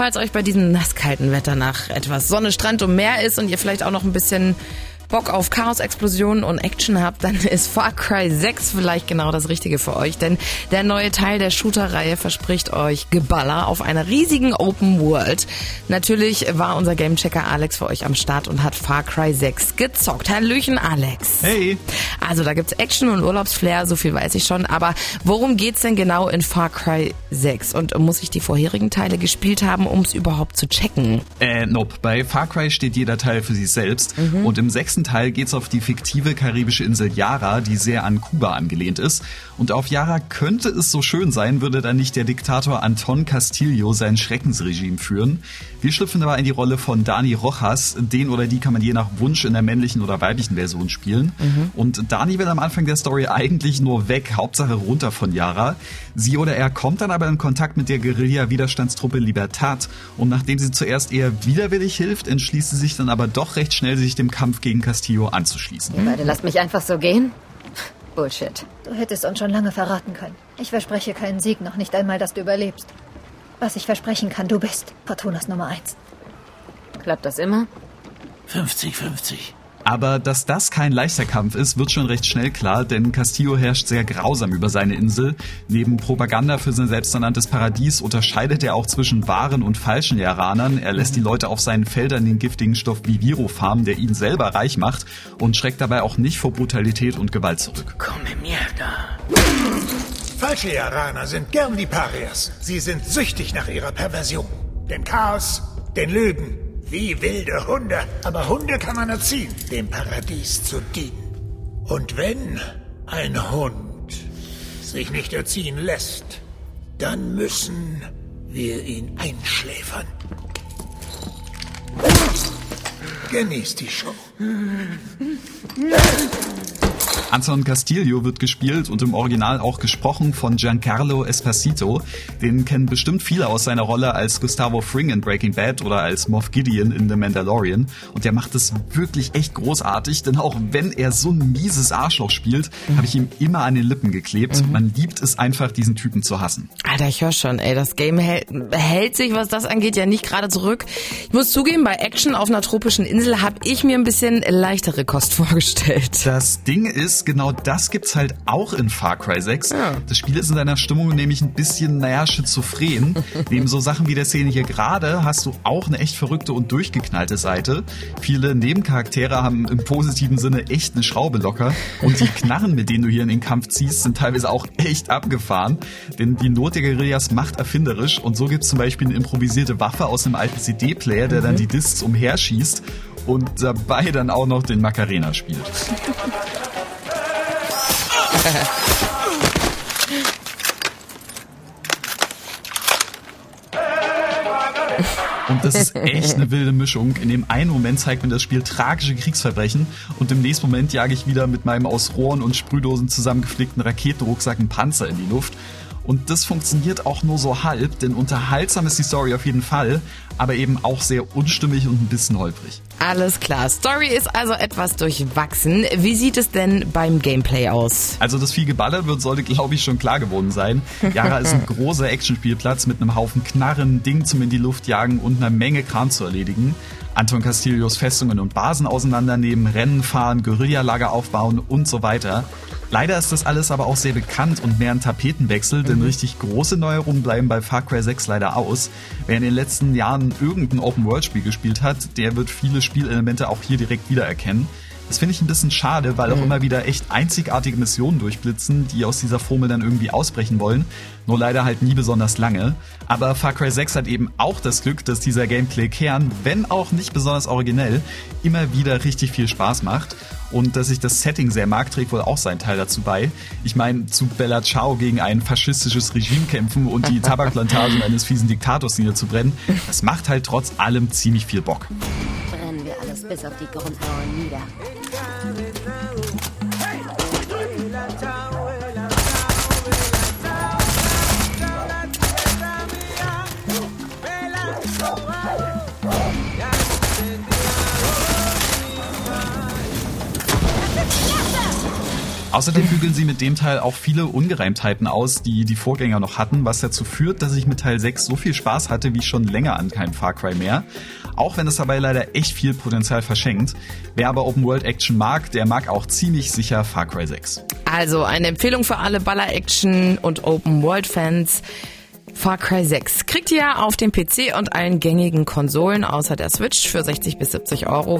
Falls euch bei diesem nasskalten Wetter nach etwas Sonne, Strand und Meer ist und ihr vielleicht auch noch ein bisschen Bock auf Chaos-Explosionen und Action habt, dann ist Far Cry 6 vielleicht genau das Richtige für euch, denn der neue Teil der Shooter-Reihe verspricht euch Geballer auf einer riesigen Open World. Natürlich war unser Gamechecker Alex für euch am Start und hat Far Cry 6 gezockt. Hallöchen, Alex. Hey. Also da gibt's Action und Urlaubsflair, so viel weiß ich schon, aber worum geht's denn genau in Far Cry 6? Und muss ich die vorherigen Teile gespielt haben, um es überhaupt zu checken? Äh, nope. Bei Far Cry steht jeder Teil für sich selbst mhm. und im sechsten ersten Teil geht es auf die fiktive karibische Insel Yara, die sehr an Kuba angelehnt ist. Und auf Yara könnte es so schön sein, würde dann nicht der Diktator Anton Castillo sein Schreckensregime führen. Wir schlüpfen aber in die Rolle von Dani Rojas. Den oder die kann man je nach Wunsch in der männlichen oder weiblichen Version spielen. Mhm. Und Dani will am Anfang der Story eigentlich nur weg, Hauptsache runter von Yara. Sie oder er kommt dann aber in Kontakt mit der Guerilla-Widerstandstruppe Libertad und nachdem sie zuerst eher widerwillig hilft, entschließt sie sich dann aber doch recht schnell, sich dem Kampf gegen Castillo anzuschließen. Ihr beide lasst mich einfach so gehen? Bullshit. Du hättest uns schon lange verraten können. Ich verspreche keinen Sieg, noch nicht einmal, dass du überlebst. Was ich versprechen kann, du bist Fortunas Nummer eins. Klappt das immer? 50-50. Aber dass das kein leichter Kampf ist, wird schon recht schnell klar, denn Castillo herrscht sehr grausam über seine Insel. Neben Propaganda für sein selbsternanntes Paradies unterscheidet er auch zwischen wahren und falschen Jaranern. Er lässt die Leute auf seinen Feldern den giftigen Stoff Viviro farmen, der ihn selber reich macht und schreckt dabei auch nicht vor Brutalität und Gewalt zurück. Komme mir da. Falsche Jaraner sind gern die Parias. Sie sind süchtig nach ihrer Perversion. Dem Chaos, den Lügen, wie wilde Hunde. Aber Hunde kann man erziehen, dem Paradies zu dienen. Und wenn ein Hund sich nicht erziehen lässt, dann müssen wir ihn einschläfern. Genießt die Show. Anton Castillo wird gespielt und im Original auch gesprochen von Giancarlo Esposito. Den kennen bestimmt viele aus seiner Rolle als Gustavo Fring in Breaking Bad oder als Moff Gideon in The Mandalorian. Und der macht es wirklich echt großartig, denn auch wenn er so ein mieses Arschloch spielt, mhm. habe ich ihm immer an den Lippen geklebt. Mhm. Man liebt es einfach, diesen Typen zu hassen. Alter, ich höre schon, ey, das Game hält, hält sich, was das angeht, ja nicht gerade zurück. Ich muss zugeben, bei Action auf einer tropischen Insel habe ich mir ein bisschen leichtere Kost vorgestellt. Das Ding ist, genau das gibt's halt auch in Far Cry 6. Ja. Das Spiel ist in seiner Stimmung nämlich ein bisschen, naja, schizophren. Neben so Sachen wie der Szene hier gerade hast du auch eine echt verrückte und durchgeknallte Seite. Viele Nebencharaktere haben im positiven Sinne echt eine Schraube locker. Und die Knarren, mit denen du hier in den Kampf ziehst, sind teilweise auch echt abgefahren. Denn die Not der Guerillas macht erfinderisch. Und so gibt's zum Beispiel eine improvisierte Waffe aus einem alten CD-Player, der dann mhm. die Discs umherschießt und dabei dann auch noch den Macarena spielt. Und das ist echt eine wilde Mischung. In dem einen Moment zeigt mir das Spiel tragische Kriegsverbrechen und im nächsten Moment jage ich wieder mit meinem aus Rohren und Sprühdosen zusammengeflickten Raketenrucksack einen Panzer in die Luft. Und das funktioniert auch nur so halb, denn unterhaltsam ist die Story auf jeden Fall, aber eben auch sehr unstimmig und ein bisschen holprig. Alles klar. Story ist also etwas durchwachsen. Wie sieht es denn beim Gameplay aus? Also das viel geballert wird, sollte glaube ich schon klar geworden sein. Yara ist ein großer Actionspielplatz mit einem Haufen Knarren, Ding zum in die Luft jagen und einer Menge Kram zu erledigen. Anton Castillos Festungen und Basen auseinandernehmen, Rennen fahren, Guerillalager aufbauen und so weiter. Leider ist das alles aber auch sehr bekannt und mehr ein Tapetenwechsel, denn mhm. richtig große Neuerungen bleiben bei Far Cry 6 leider aus. Wer in den letzten Jahren irgendein Open-World-Spiel gespielt hat, der wird viele Spielelemente auch hier direkt wiedererkennen. Das finde ich ein bisschen schade, weil auch mhm. immer wieder echt einzigartige Missionen durchblitzen, die aus dieser Formel dann irgendwie ausbrechen wollen. Nur leider halt nie besonders lange. Aber Far Cry 6 hat eben auch das Glück, dass dieser Gameplay-Kern, wenn auch nicht besonders originell, immer wieder richtig viel Spaß macht. Und dass ich das Setting sehr mag, trägt wohl auch seinen Teil dazu bei. Ich meine, zu Bella Ciao gegen ein faschistisches Regime kämpfen und die Tabakplantagen eines fiesen Diktators niederzubrennen, das macht halt trotz allem ziemlich viel Bock bis auf die Grundmauern nieder. Außerdem bügeln sie mit dem Teil auch viele Ungereimtheiten aus, die die Vorgänger noch hatten, was dazu führt, dass ich mit Teil 6 so viel Spaß hatte wie schon länger an keinem Far Cry mehr. Auch wenn es dabei leider echt viel Potenzial verschenkt. Wer aber Open World Action mag, der mag auch ziemlich sicher Far Cry 6. Also eine Empfehlung für alle Baller-Action und Open World-Fans. Far Cry 6 kriegt ihr auf dem PC und allen gängigen Konsolen außer der Switch für 60 bis 70 Euro.